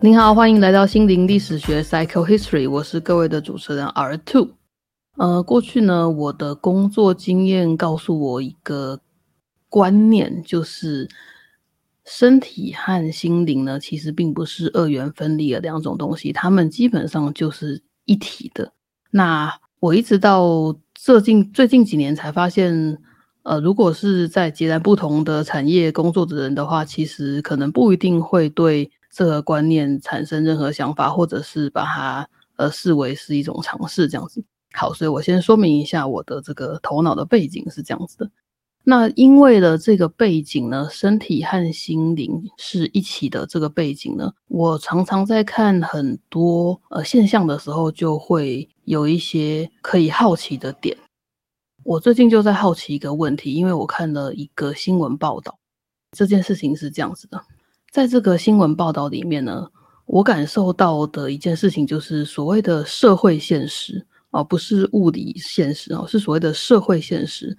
您好，欢迎来到心灵历史学 （Psycho History），我是各位的主持人 R Two。呃，过去呢，我的工作经验告诉我一个观念，就是身体和心灵呢，其实并不是二元分离的两种东西，它们基本上就是一体的。那我一直到最近最近几年才发现，呃，如果是在截然不同的产业工作的人的话，其实可能不一定会对。这个观念产生任何想法，或者是把它呃视为是一种尝试这样子。好，所以我先说明一下我的这个头脑的背景是这样子的。那因为的这个背景呢，身体和心灵是一起的这个背景呢，我常常在看很多呃现象的时候，就会有一些可以好奇的点。我最近就在好奇一个问题，因为我看了一个新闻报道，这件事情是这样子的。在这个新闻报道里面呢，我感受到的一件事情就是所谓的社会现实而不是物理现实哦，是所谓的社会现实。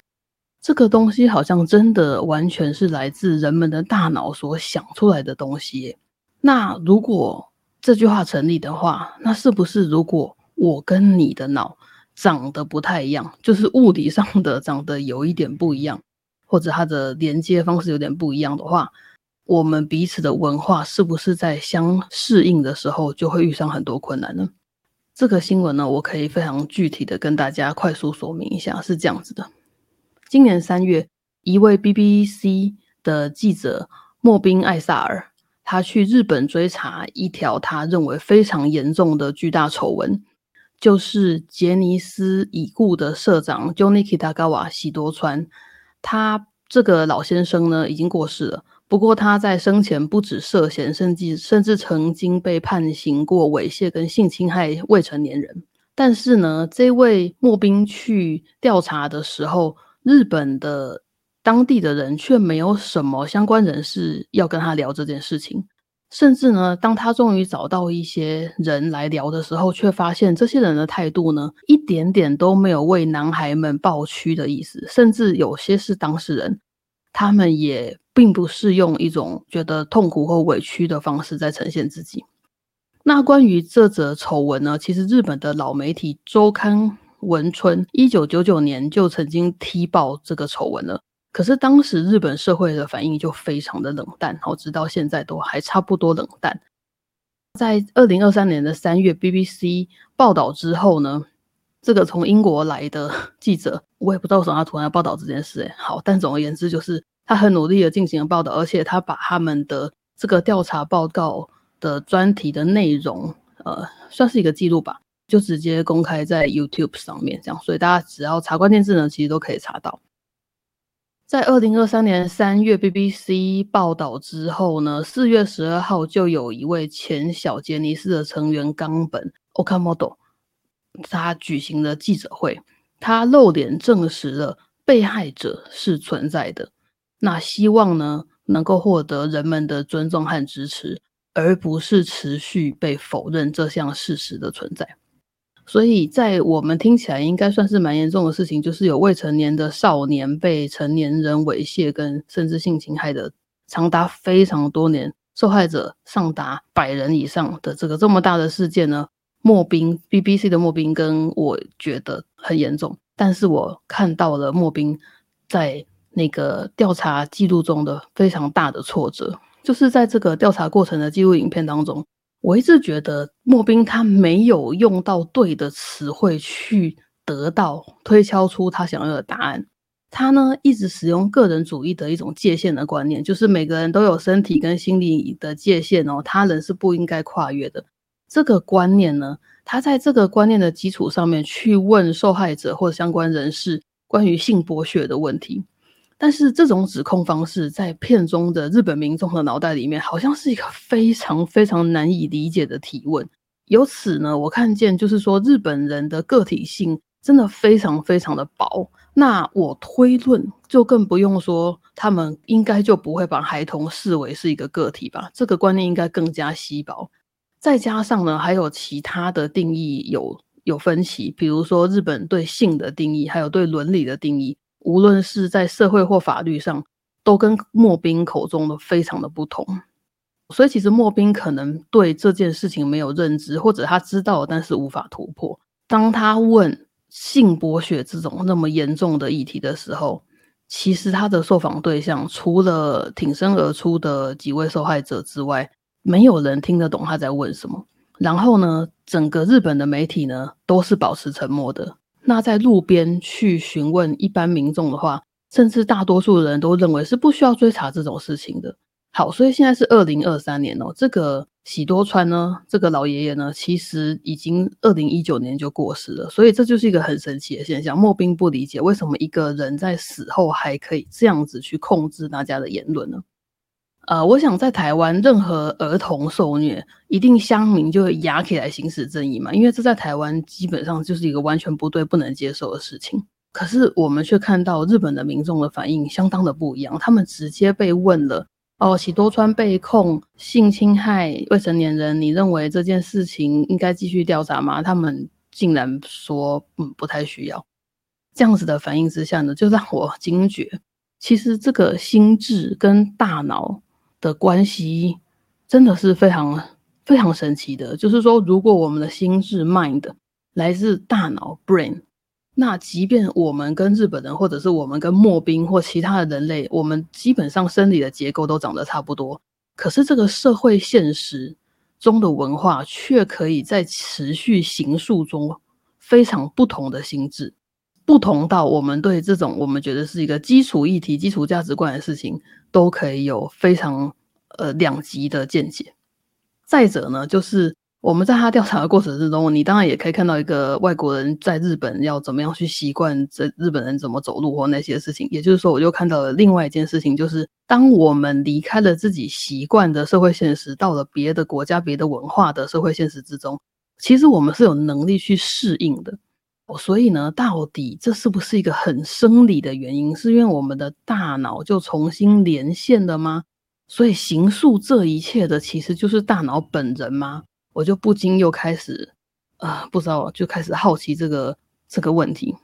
这个东西好像真的完全是来自人们的大脑所想出来的东西。那如果这句话成立的话，那是不是如果我跟你的脑长得不太一样，就是物理上的长得有一点不一样，或者它的连接方式有点不一样的话？我们彼此的文化是不是在相适应的时候就会遇上很多困难呢？这个新闻呢，我可以非常具体的跟大家快速说明一下，是这样子的：今年三月，一位 BBC 的记者莫宾艾萨尔，他去日本追查一条他认为非常严重的巨大丑闻，就是杰尼斯已故的社长 Johnny Kitagawa 喜多川，他这个老先生呢已经过世了。不过他在生前不止涉嫌，甚至甚至曾经被判刑过猥亵跟性侵害未成年人。但是呢，这位莫兵去调查的时候，日本的当地的人却没有什么相关人士要跟他聊这件事情。甚至呢，当他终于找到一些人来聊的时候，却发现这些人的态度呢，一点点都没有为男孩们抱屈的意思，甚至有些是当事人。他们也并不是用一种觉得痛苦或委屈的方式在呈现自己。那关于这则丑闻呢？其实日本的老媒体周刊文春一九九九年就曾经踢爆这个丑闻了。可是当时日本社会的反应就非常的冷淡，好，直到现在都还差不多冷淡。在二零二三年的三月，BBC 报道之后呢？这个从英国来的 记者，我也不知道为什么他突然要报道这件事。哎，好，但总而言之，就是他很努力的进行了报道，而且他把他们的这个调查报告的专题的内容，呃，算是一个记录吧，就直接公开在 YouTube 上面，这样，所以大家只要查关键字呢，其实都可以查到。在二零二三年三月 BBC 报道之后呢，四月十二号就有一位前小杰尼斯的成员冈本 Okamoto。他举行了记者会，他露脸证实了被害者是存在的。那希望呢能够获得人们的尊重和支持，而不是持续被否认这项事实的存在。所以在我们听起来应该算是蛮严重的事情，就是有未成年的少年被成年人猥亵跟甚至性侵害的长达非常多年，受害者上达百人以上的这个这么大的事件呢。莫兵 BBC 的莫兵跟我觉得很严重，但是我看到了莫兵在那个调查记录中的非常大的挫折，就是在这个调查过程的记录影片当中，我一直觉得莫兵他没有用到对的词汇去得到推敲出他想要的答案，他呢一直使用个人主义的一种界限的观念，就是每个人都有身体跟心理的界限哦，他人是不应该跨越的。这个观念呢，他在这个观念的基础上面去问受害者或相关人士关于性剥削的问题，但是这种指控方式在片中的日本民众的脑袋里面，好像是一个非常非常难以理解的提问。由此呢，我看见就是说日本人的个体性真的非常非常的薄。那我推论，就更不用说他们应该就不会把孩童视为是一个个体吧？这个观念应该更加稀薄。再加上呢，还有其他的定义有有分歧，比如说日本对性的定义，还有对伦理的定义，无论是在社会或法律上，都跟莫宾口中的非常的不同。所以其实莫宾可能对这件事情没有认知，或者他知道但是无法突破。当他问性剥削这种那么严重的议题的时候，其实他的受访对象除了挺身而出的几位受害者之外，没有人听得懂他在问什么。然后呢，整个日本的媒体呢都是保持沉默的。那在路边去询问一般民众的话，甚至大多数人都认为是不需要追查这种事情的。好，所以现在是二零二三年哦，这个喜多川呢，这个老爷爷呢，其实已经二零一九年就过世了。所以这就是一个很神奇的现象。莫兵不理解为什么一个人在死后还可以这样子去控制大家的言论呢？呃，我想在台湾，任何儿童受虐，一定乡民就会压起来行使正义嘛，因为这在台湾基本上就是一个完全不对、不能接受的事情。可是我们却看到日本的民众的反应相当的不一样，他们直接被问了：哦，喜多川被控性侵害未成年人，你认为这件事情应该继续调查吗？他们竟然说，嗯，不太需要。这样子的反应之下呢，就让我惊觉，其实这个心智跟大脑。的关系真的是非常非常神奇的。就是说，如果我们的心智 （mind） 来自大脑 （brain），那即便我们跟日本人，或者是我们跟莫兵或其他的人类，我们基本上生理的结构都长得差不多，可是这个社会现实中的文化却可以在持续形塑中非常不同的心智，不同到我们对这种我们觉得是一个基础议题、基础价值观的事情。都可以有非常呃两极的见解。再者呢，就是我们在他调查的过程之中，你当然也可以看到一个外国人在日本要怎么样去习惯这日本人怎么走路或那些事情。也就是说，我就看到了另外一件事情，就是当我们离开了自己习惯的社会现实，到了别的国家、别的文化的社会现实之中，其实我们是有能力去适应的。所以呢，到底这是不是一个很生理的原因？是因为我们的大脑就重新连线了吗？所以形塑这一切的其实就是大脑本人吗？我就不禁又开始，啊，不知道，就开始好奇这个这个问题。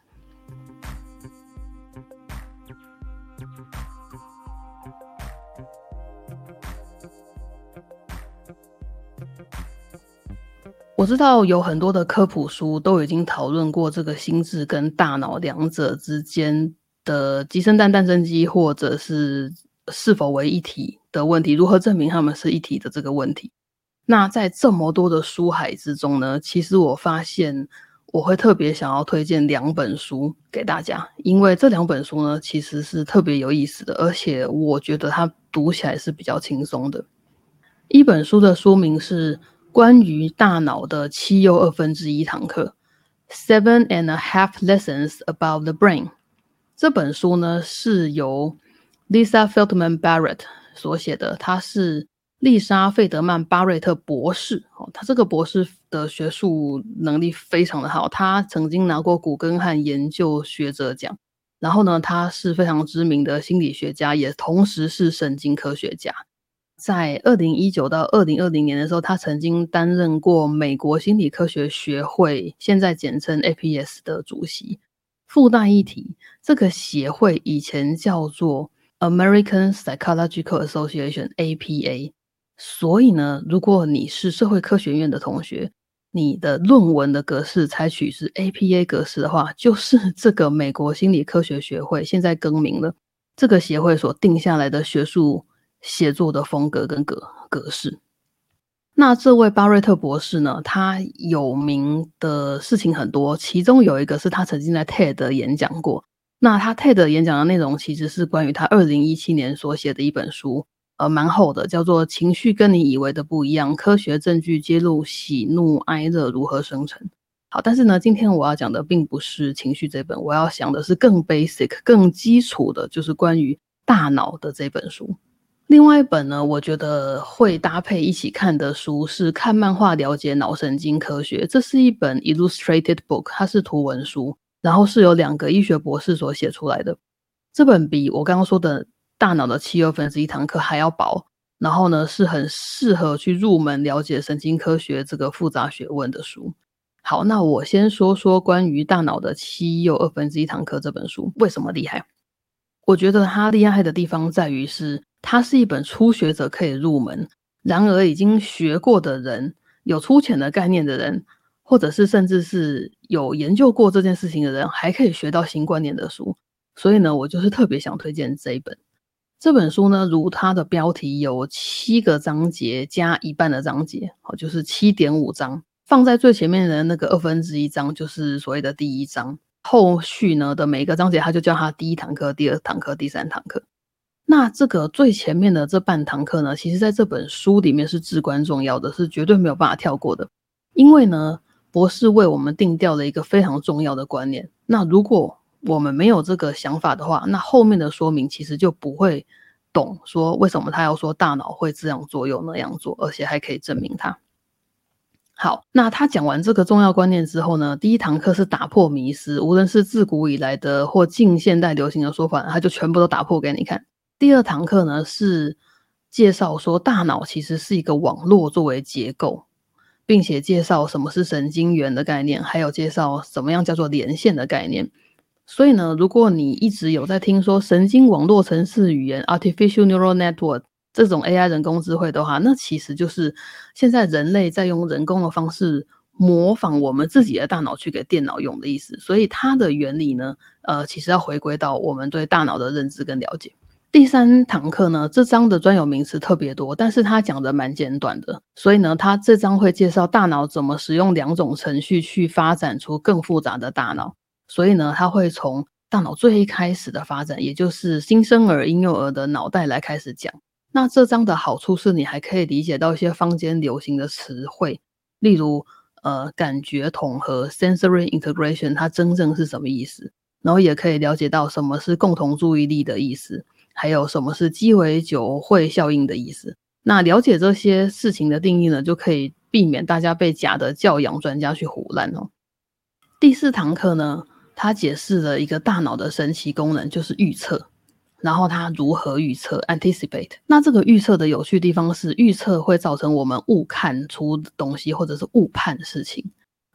我知道有很多的科普书都已经讨论过这个心智跟大脑两者之间的鸡生蛋蛋生鸡，或者是是否为一体的问题，如何证明他们是一体的这个问题。那在这么多的书海之中呢，其实我发现我会特别想要推荐两本书给大家，因为这两本书呢其实是特别有意思的，而且我觉得它读起来是比较轻松的。一本书的书名是。关于大脑的七又二分之一堂课，Seven and a Half Lessons About the Brain。这本书呢是由 Lisa Feldman Barrett 所写的，她是丽莎费德曼巴瑞特博士。哦，她这个博士的学术能力非常的好，她曾经拿过古根汉研究学者奖。然后呢，她是非常知名的心理学家，也同时是神经科学家。在二零一九到二零二零年的时候，他曾经担任过美国心理科学学会（现在简称 APS） 的主席。附带一提，这个协会以前叫做 American Psychological Association（APA）。所以呢，如果你是社会科学院的同学，你的论文的格式采取是 APA 格式的话，就是 这个美国心理科学学会现在更名了，这个协会所定下来的学术。写作的风格跟格格式。那这位巴瑞特博士呢？他有名的事情很多，其中有一个是他曾经在 TED 演讲过。那他 TED 演讲的内容其实是关于他二零一七年所写的一本书，呃，蛮厚的，叫做《情绪跟你以为的不一样：科学证据揭露喜怒哀乐如何生成》。好，但是呢，今天我要讲的并不是情绪这本，我要讲的是更 basic、更基础的，就是关于大脑的这本书。另外一本呢，我觉得会搭配一起看的书是看漫画了解脑神经科学。这是一本 illustrated book，它是图文书，然后是由两个医学博士所写出来的。这本比我刚刚说的大脑的七二分之一堂课还要薄，然后呢是很适合去入门了解神经科学这个复杂学问的书。好，那我先说说关于大脑的七又二分之一堂课这本书为什么厉害。我觉得它厉害的地方在于是，它是一本初学者可以入门，然而已经学过的人，有粗浅的概念的人，或者是甚至是有研究过这件事情的人，还可以学到新观念的书。所以呢，我就是特别想推荐这一本。这本书呢，如它的标题有七个章节加一半的章节，好，就是七点五章。放在最前面的那个二分之一章，就是所谓的第一章。后续呢的每一个章节，他就叫他第一堂课、第二堂课、第三堂课。那这个最前面的这半堂课呢，其实在这本书里面是至关重要的，是绝对没有办法跳过的。因为呢，博士为我们定调了一个非常重要的观念。那如果我们没有这个想法的话，那后面的说明其实就不会懂，说为什么他要说大脑会这样做又那样做，而且还可以证明它。好，那他讲完这个重要观念之后呢，第一堂课是打破迷思，无论是自古以来的或近现代流行的说法，他就全部都打破给你看。第二堂课呢是介绍说大脑其实是一个网络作为结构，并且介绍什么是神经元的概念，还有介绍什么样叫做连线的概念。所以呢，如果你一直有在听说神经网络程式语言 （artificial neural network）。这种 AI 人工智慧的话，那其实就是现在人类在用人工的方式模仿我们自己的大脑去给电脑用的意思。所以它的原理呢，呃，其实要回归到我们对大脑的认知跟了解。第三堂课呢，这章的专有名词特别多，但是它讲的蛮简短的。所以呢，它这章会介绍大脑怎么使用两种程序去发展出更复杂的大脑。所以呢，它会从大脑最一开始的发展，也就是新生儿、婴幼儿的脑袋来开始讲。那这章的好处是你还可以理解到一些坊间流行的词汇，例如呃感觉统合 （sensory integration） 它真正是什么意思，然后也可以了解到什么是共同注意力的意思，还有什么是鸡尾酒会效应的意思。那了解这些事情的定义呢，就可以避免大家被假的教养专家去胡乱哦。第四堂课呢，它解释了一个大脑的神奇功能，就是预测。然后它如何预测 （anticipate）？那这个预测的有趣地方是，预测会造成我们误看出东西，或者是误判事情，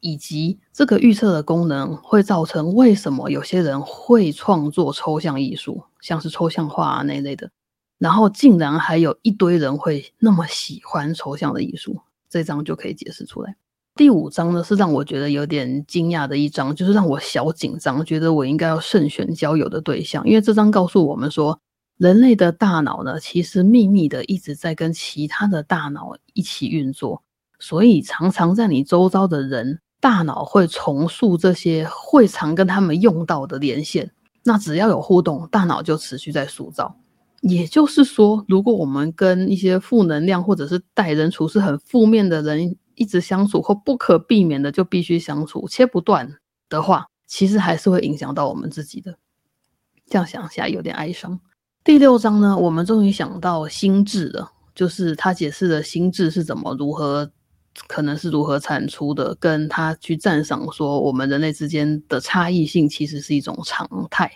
以及这个预测的功能会造成为什么有些人会创作抽象艺术，像是抽象画啊那类的，然后竟然还有一堆人会那么喜欢抽象的艺术，这张就可以解释出来。第五章呢，是让我觉得有点惊讶的一章，就是让我小紧张，觉得我应该要慎选交友的对象，因为这章告诉我们说，人类的大脑呢，其实秘密的一直在跟其他的大脑一起运作，所以常常在你周遭的人，大脑会重塑这些会常跟他们用到的连线，那只要有互动，大脑就持续在塑造。也就是说，如果我们跟一些负能量或者是待人处事很负面的人，一直相处或不可避免的就必须相处，切不断的话，其实还是会影响到我们自己的。这样想起来有点哀伤。第六章呢，我们终于想到心智了，就是他解释的心智是怎么如何，可能是如何产出的，跟他去赞赏说我们人类之间的差异性其实是一种常态。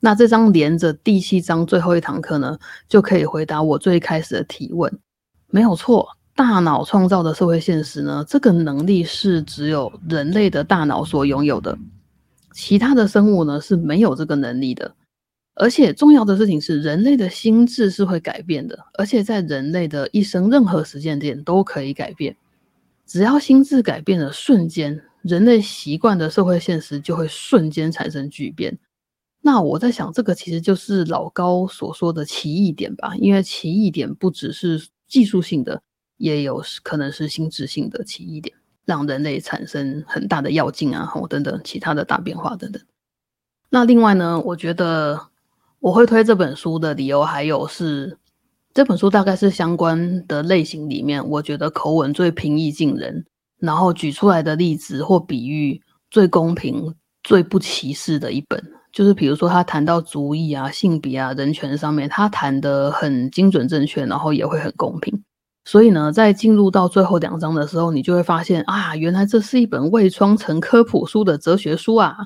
那这章连着第七章最后一堂课呢，就可以回答我最开始的提问，没有错。大脑创造的社会现实呢？这个能力是只有人类的大脑所拥有的，其他的生物呢是没有这个能力的。而且重要的事情是，人类的心智是会改变的，而且在人类的一生任何时间点都可以改变。只要心智改变的瞬间，人类习惯的社会现实就会瞬间产生巨变。那我在想，这个其实就是老高所说的奇异点吧？因为奇异点不只是技术性的。也有可能是心智性的奇异点，让人类产生很大的药劲啊，或等等其他的大变化等等。那另外呢，我觉得我会推这本书的理由，还有是这本书大概是相关的类型里面，我觉得口吻最平易近人，然后举出来的例子或比喻最公平、最不歧视的一本。就是比如说他谈到族裔啊、性别啊、人权上面，他谈的很精准正确，然后也会很公平。所以呢，在进入到最后两章的时候，你就会发现啊，原来这是一本未装成科普书的哲学书啊。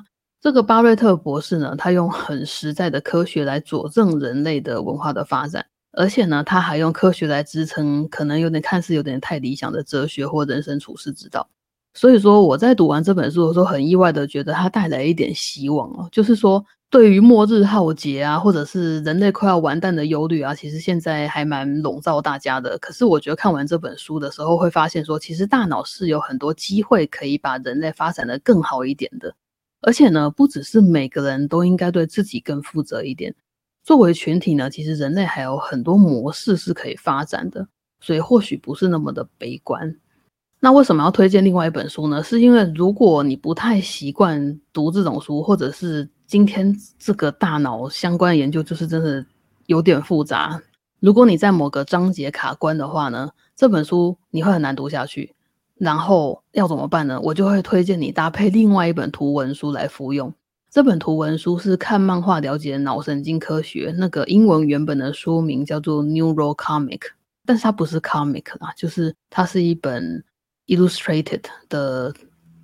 这个巴瑞特博士呢，他用很实在的科学来佐证人类的文化的发展，而且呢，他还用科学来支撑可能有点看似有点太理想的哲学或人生处世之道。所以说，我在读完这本书的时候，很意外的觉得它带来一点希望哦，就是说对于末日浩劫啊，或者是人类快要完蛋的忧虑啊，其实现在还蛮笼罩大家的。可是我觉得看完这本书的时候，会发现说，其实大脑是有很多机会可以把人类发展的更好一点的。而且呢，不只是每个人都应该对自己更负责一点。作为群体呢，其实人类还有很多模式是可以发展的，所以或许不是那么的悲观。那为什么要推荐另外一本书呢？是因为如果你不太习惯读这种书，或者是今天这个大脑相关的研究就是真的有点复杂，如果你在某个章节卡关的话呢，这本书你会很难读下去。然后要怎么办呢？我就会推荐你搭配另外一本图文书来服用。这本图文书是看漫画了解脑神经科学，那个英文原本的书名叫做 Neural Comic，但是它不是 comic 啊，就是它是一本 illustrated 的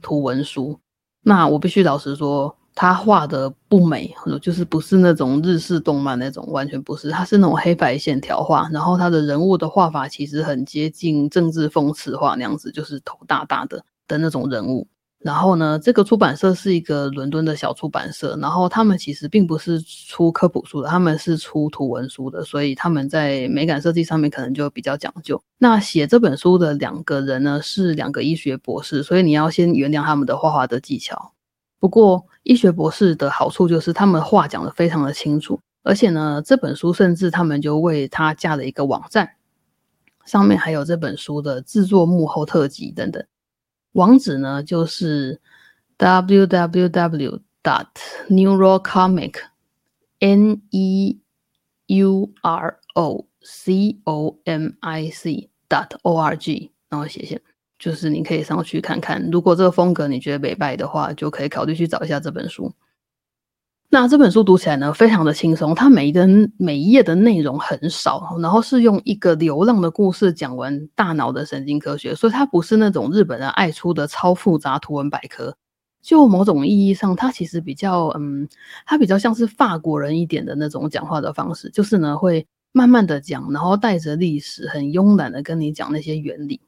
图文书。那我必须老实说，他画的不美，就是不是那种日式动漫那种，完全不是，他是那种黑白线条画，然后他的人物的画法其实很接近政治讽刺画那样子，就是头大大的的那种人物。然后呢，这个出版社是一个伦敦的小出版社，然后他们其实并不是出科普书的，他们是出图文书的，所以他们在美感设计上面可能就比较讲究。那写这本书的两个人呢，是两个医学博士，所以你要先原谅他们的画画的技巧。不过，医学博士的好处就是他们话讲的非常的清楚，而且呢，这本书甚至他们就为他架了一个网站，上面还有这本书的制作幕后特辑等等。网址呢，就是 www. dot neurocomic n e u r o c o m i c dot o r g，然后写写，就是你可以上去看看。如果这个风格你觉得美败的话，就可以考虑去找一下这本书。那这本书读起来呢，非常的轻松，它每一的每一页的内容很少，然后是用一个流浪的故事讲完大脑的神经科学，所以它不是那种日本人爱出的超复杂图文百科。就某种意义上，它其实比较嗯，它比较像是法国人一点的那种讲话的方式，就是呢会慢慢的讲，然后带着历史，很慵懒的跟你讲那些原理。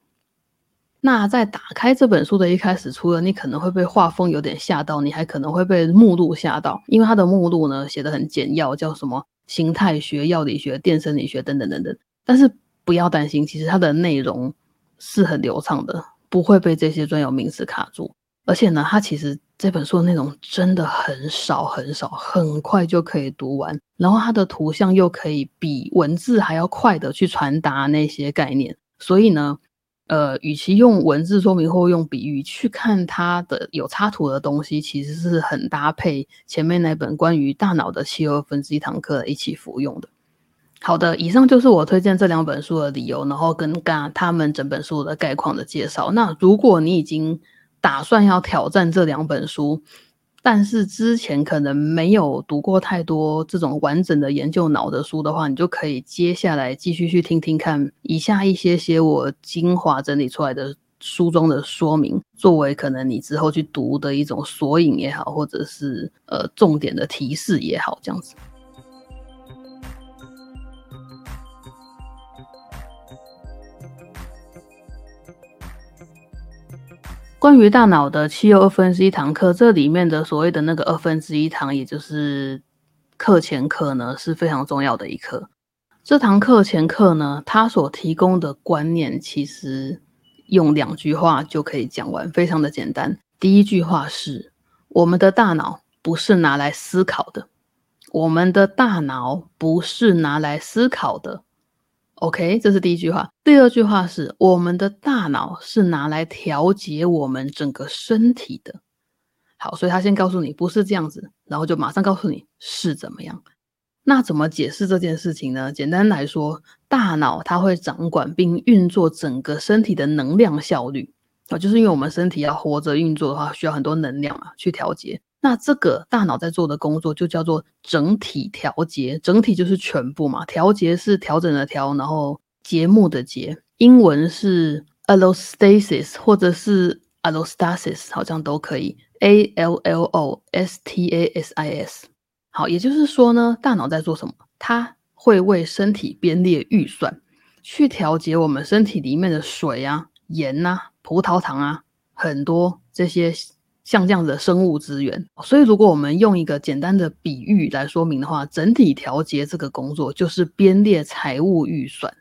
那在打开这本书的一开始，除了你可能会被画风有点吓到，你还可能会被目录吓到，因为它的目录呢写的很简要，叫什么形态学、药理学、电生理学等等等等。但是不要担心，其实它的内容是很流畅的，不会被这些专有名词卡住。而且呢，它其实这本书的内容真的很少很少，很快就可以读完。然后它的图像又可以比文字还要快的去传达那些概念，所以呢。呃，与其用文字说明或用比喻去看它的有插图的东西，其实是很搭配前面那本关于大脑的七二分之一堂课一起服用的。好的，以上就是我推荐这两本书的理由，然后跟刚他们整本书的概况的介绍。那如果你已经打算要挑战这两本书，但是之前可能没有读过太多这种完整的研究脑的书的话，你就可以接下来继续去听听看以下一些些我精华整理出来的书中的说明，作为可能你之后去读的一种索引也好，或者是呃重点的提示也好，这样子。关于大脑的七又二分之一堂课，这里面的所谓的那个二分之一堂，也就是课前课呢，是非常重要的一课。这堂课前课呢，它所提供的观念，其实用两句话就可以讲完，非常的简单。第一句话是：我们的大脑不是拿来思考的，我们的大脑不是拿来思考的。OK，这是第一句话。第二句话是，我们的大脑是拿来调节我们整个身体的。好，所以他先告诉你不是这样子，然后就马上告诉你是怎么样。那怎么解释这件事情呢？简单来说，大脑它会掌管并运作整个身体的能量效率啊，就是因为我们身体要活着运作的话，需要很多能量啊去调节。那这个大脑在做的工作就叫做整体调节，整体就是全部嘛。调节是调整的调，然后节目的节，英文是 allostasis 或者是 allostasis，好像都可以。A L L O S T A S I S。好，也就是说呢，大脑在做什么？它会为身体编列预算，去调节我们身体里面的水啊、盐啊、葡萄糖啊，很多这些。像这样子的生物资源。所以，如果我们用一个简单的比喻来说明的话，整体调节这个工作就是编列财务预算。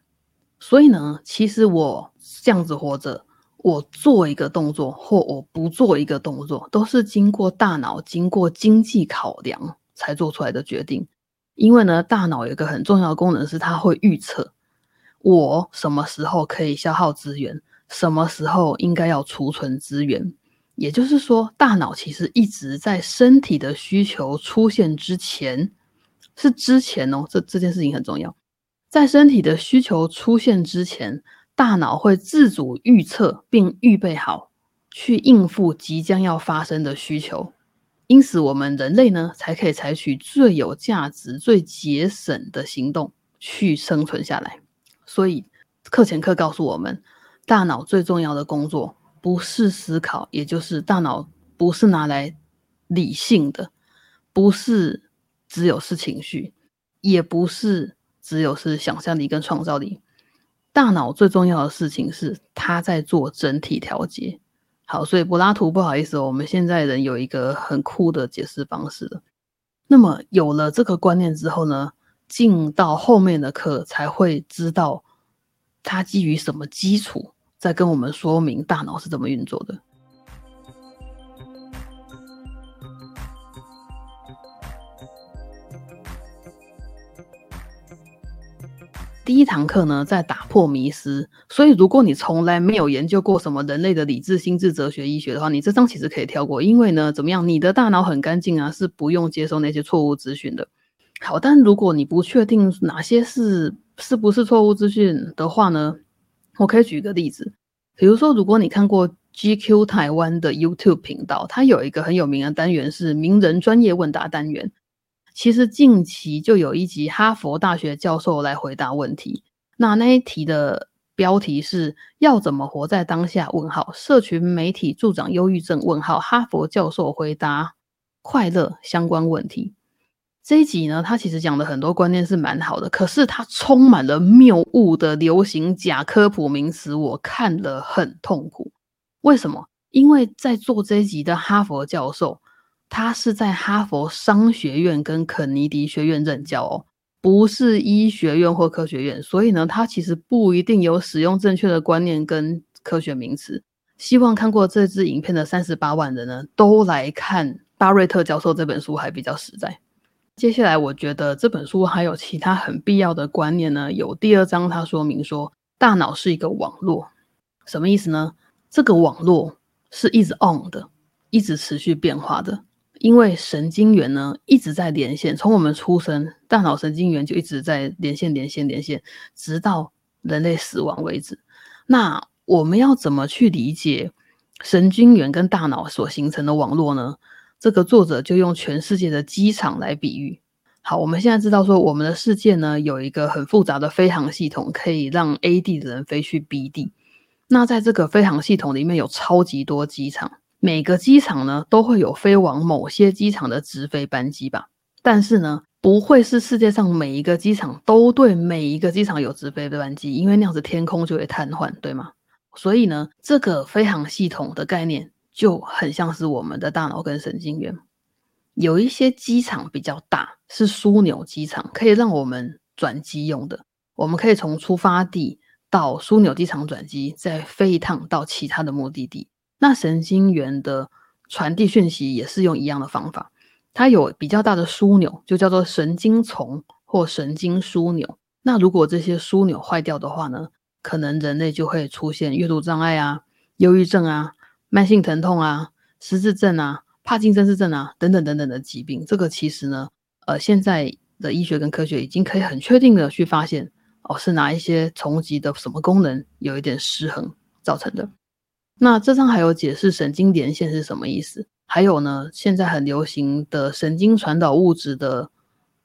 所以呢，其实我这样子活着，我做一个动作或我不做一个动作，都是经过大脑、经过经济考量才做出来的决定。因为呢，大脑有一个很重要的功能是，它会预测我什么时候可以消耗资源，什么时候应该要储存资源。也就是说，大脑其实一直在身体的需求出现之前，是之前哦，这这件事情很重要。在身体的需求出现之前，大脑会自主预测并预备好去应付即将要发生的需求。因此，我们人类呢，才可以采取最有价值、最节省的行动去生存下来。所以，课前课告诉我们，大脑最重要的工作不是思考，也就是大脑不是拿来理性的，不是只有是情绪，也不是只有是想象力跟创造力。大脑最重要的事情是，它在做整体调节。好，所以柏拉图不好意思哦，我们现在人有一个很酷的解释方式。那么有了这个观念之后呢，进到后面的课才会知道，它基于什么基础，在跟我们说明大脑是怎么运作的。第一堂课呢，在打破迷思。所以，如果你从来没有研究过什么人类的理智、心智、哲学、医学的话，你这章其实可以跳过。因为呢，怎么样，你的大脑很干净啊，是不用接收那些错误资讯的。好，但如果你不确定哪些是是不是错误资讯的话呢，我可以举个例子。比如说，如果你看过 GQ 台湾的 YouTube 频道，它有一个很有名的单元是名人专业问答单元。其实近期就有一集哈佛大学教授来回答问题，那那一题的标题是要怎么活在当下？问号，社群媒体助长忧郁症？问号，哈佛教授回答快乐相关问题。这一集呢，他其实讲的很多观念是蛮好的，可是它充满了谬误的流行假科普名词，我看了很痛苦。为什么？因为在做这一集的哈佛教授。他是在哈佛商学院跟肯尼迪学院任教哦，不是医学院或科学院，所以呢，他其实不一定有使用正确的观念跟科学名词。希望看过这支影片的三十八万人呢，都来看巴瑞特教授这本书还比较实在。接下来，我觉得这本书还有其他很必要的观念呢。有第二章，它说明说，大脑是一个网络，什么意思呢？这个网络是一直 on 的，一直持续变化的。因为神经元呢一直在连线，从我们出生，大脑神经元就一直在连线、连线、连线，直到人类死亡为止。那我们要怎么去理解神经元跟大脑所形成的网络呢？这个作者就用全世界的机场来比喻。好，我们现在知道说，我们的世界呢有一个很复杂的飞航系统，可以让 A 地的人飞去 B 地。那在这个飞航系统里面有超级多机场。每个机场呢都会有飞往某些机场的直飞班机吧，但是呢不会是世界上每一个机场都对每一个机场有直飞的班机，因为那样子天空就会瘫痪，对吗？所以呢，这个飞行系统的概念就很像是我们的大脑跟神经元。有一些机场比较大，是枢纽机场，可以让我们转机用的。我们可以从出发地到枢纽机场转机，再飞一趟到其他的目的地。那神经元的传递讯息也是用一样的方法，它有比较大的枢纽，就叫做神经丛或神经枢纽。那如果这些枢纽坏掉的话呢，可能人类就会出现阅读障碍啊、忧郁症啊、慢性疼痛啊、失智症啊、帕金森氏症啊等等等等的疾病。这个其实呢，呃，现在的医学跟科学已经可以很确定的去发现，哦，是哪一些重疾的什么功能有一点失衡造成的。那这张还有解释神经连线是什么意思？还有呢，现在很流行的神经传导物质的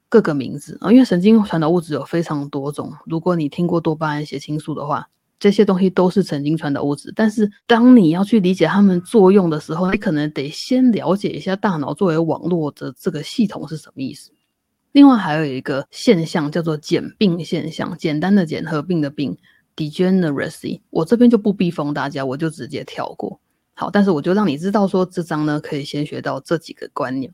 各个名字啊，因为神经传导物质有非常多种。如果你听过多巴胺、血清素的话，这些东西都是神经传导物质。但是当你要去理解它们作用的时候，你可能得先了解一下大脑作为网络的这个系统是什么意思。另外还有一个现象叫做简并现象，简单的简合并的并。Degeneracy，我这边就不逼疯大家，我就直接跳过。好，但是我就让你知道说这章呢可以先学到这几个观念。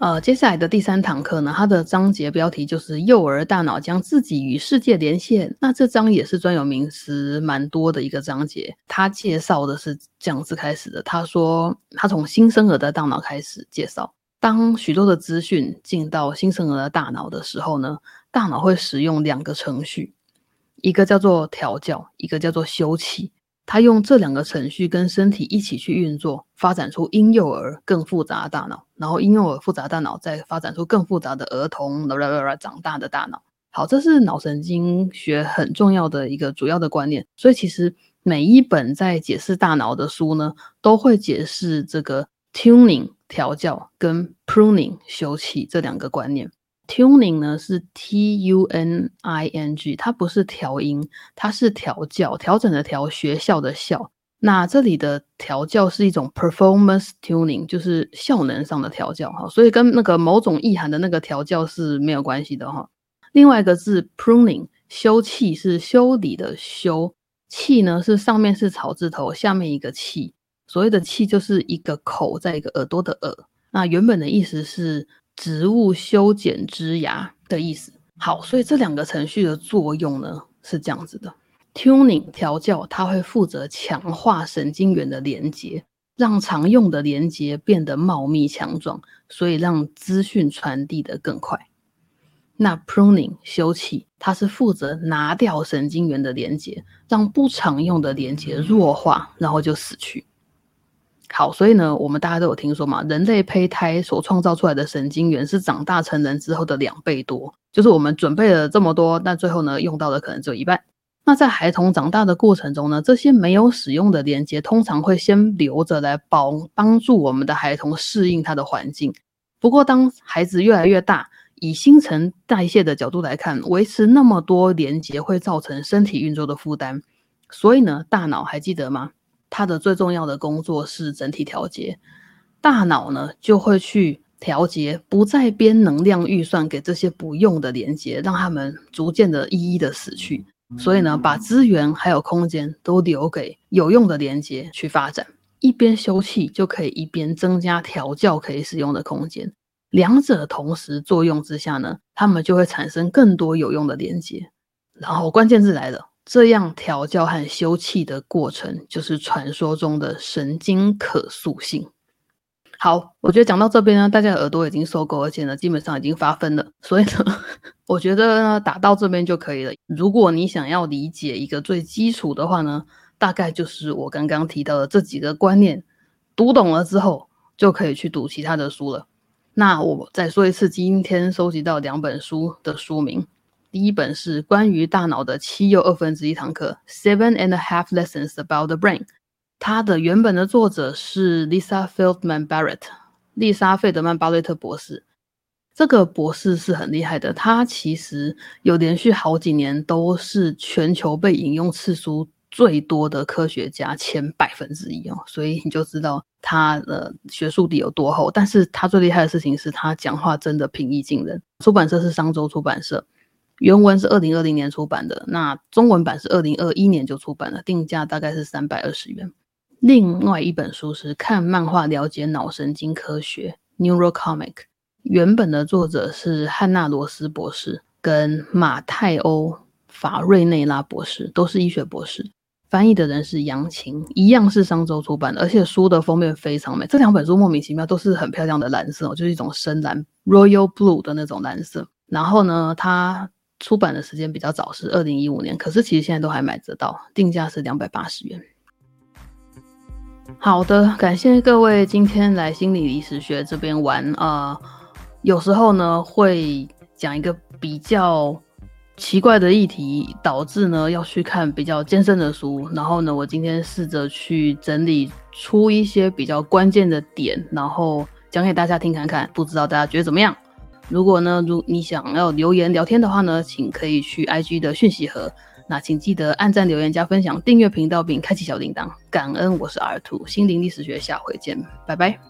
呃，接下来的第三堂课呢，它的章节标题就是“幼儿大脑将自己与世界连线”。那这章也是专有名词蛮多的一个章节。他介绍的是这样子开始的，他说他从新生儿的大脑开始介绍。当许多的资讯进到新生儿的大脑的时候呢，大脑会使用两个程序，一个叫做调教，一个叫做休憩。他用这两个程序跟身体一起去运作，发展出婴幼儿更复杂的大脑，然后婴幼儿复杂大脑再发展出更复杂的儿童啦啦啦啦长大的大脑。好，这是脑神经学很重要的一个主要的观念。所以其实每一本在解释大脑的书呢，都会解释这个 tuning 调教跟 pruning 休憩这两个观念。Tuning 呢是 T U N I N G，它不是调音，它是调教、调整的调、学校的校。那这里的调教是一种 performance tuning，就是效能上的调教哈，所以跟那个某种意涵的那个调教是没有关系的哈。另外一个字 pruning，修气是修理的修，气呢是上面是草字头，下面一个气，所谓的气就是一个口在一个耳朵的耳。那原本的意思是。植物修剪枝芽的意思。好，所以这两个程序的作用呢是这样子的：tuning 调教，它会负责强化神经元的连接，让常用的连接变得茂密强壮，所以让资讯传递的更快。那 pruning 修葺，它是负责拿掉神经元的连接，让不常用的连接弱化，然后就死去。好，所以呢，我们大家都有听说嘛，人类胚胎所创造出来的神经元是长大成人之后的两倍多，就是我们准备了这么多，但最后呢，用到的可能只有一半。那在孩童长大的过程中呢，这些没有使用的连接通常会先留着来帮帮助我们的孩童适应他的环境。不过，当孩子越来越大，以新陈代谢的角度来看，维持那么多连接会造成身体运作的负担。所以呢，大脑还记得吗？它的最重要的工作是整体调节，大脑呢就会去调节，不再编能量预算给这些不用的连接，让他们逐渐的一一的死去。所以呢，把资源还有空间都留给有用的连接去发展，一边休憩就可以一边增加调教可以使用的空间，两者同时作用之下呢，他们就会产生更多有用的连接。然后关键字来了。这样调教和休憩的过程，就是传说中的神经可塑性。好，我觉得讲到这边呢，大家耳朵已经受够，而且呢，基本上已经发分了。所以呢，我觉得呢，打到这边就可以了。如果你想要理解一个最基础的话呢，大概就是我刚刚提到的这几个观念，读懂了之后，就可以去读其他的书了。那我再说一次，今天收集到两本书的书名。第一本是关于大脑的七又二分之一堂课，Seven and a Half Lessons About the Brain。它的原本的作者是 Lisa Feldman Barrett，丽莎费德曼巴瑞特博士。这个博士是很厉害的，他其实有连续好几年都是全球被引用次数最多的科学家前百分之一哦，所以你就知道他的学术底有多厚。但是他最厉害的事情是他讲话真的平易近人。出版社是商周出版社。原文是二零二零年出版的，那中文版是二零二一年就出版了，定价大概是三百二十元。另外一本书是看漫画了解脑神经科学 （Neurocomic），原本的作者是汉娜罗斯博士跟马泰欧法瑞内拉博士，都是医学博士。翻译的人是杨晴，一样是商周出版的，而且书的封面非常美。这两本书莫名其妙都是很漂亮的蓝色，就是一种深蓝 （Royal Blue） 的那种蓝色。然后呢，它出版的时间比较早，是二零一五年，可是其实现在都还买得到，定价是两百八十元。好的，感谢各位今天来心理历史学这边玩啊。有时候呢会讲一个比较奇怪的议题，导致呢要去看比较艰深的书。然后呢，我今天试着去整理出一些比较关键的点，然后讲给大家听看看，不知道大家觉得怎么样？如果呢，如你想要留言聊天的话呢，请可以去 IG 的讯息盒。那请记得按赞、留言、加分享、订阅频道并开启小铃铛。感恩，我是 R Two 心灵历史学，下回见，拜拜。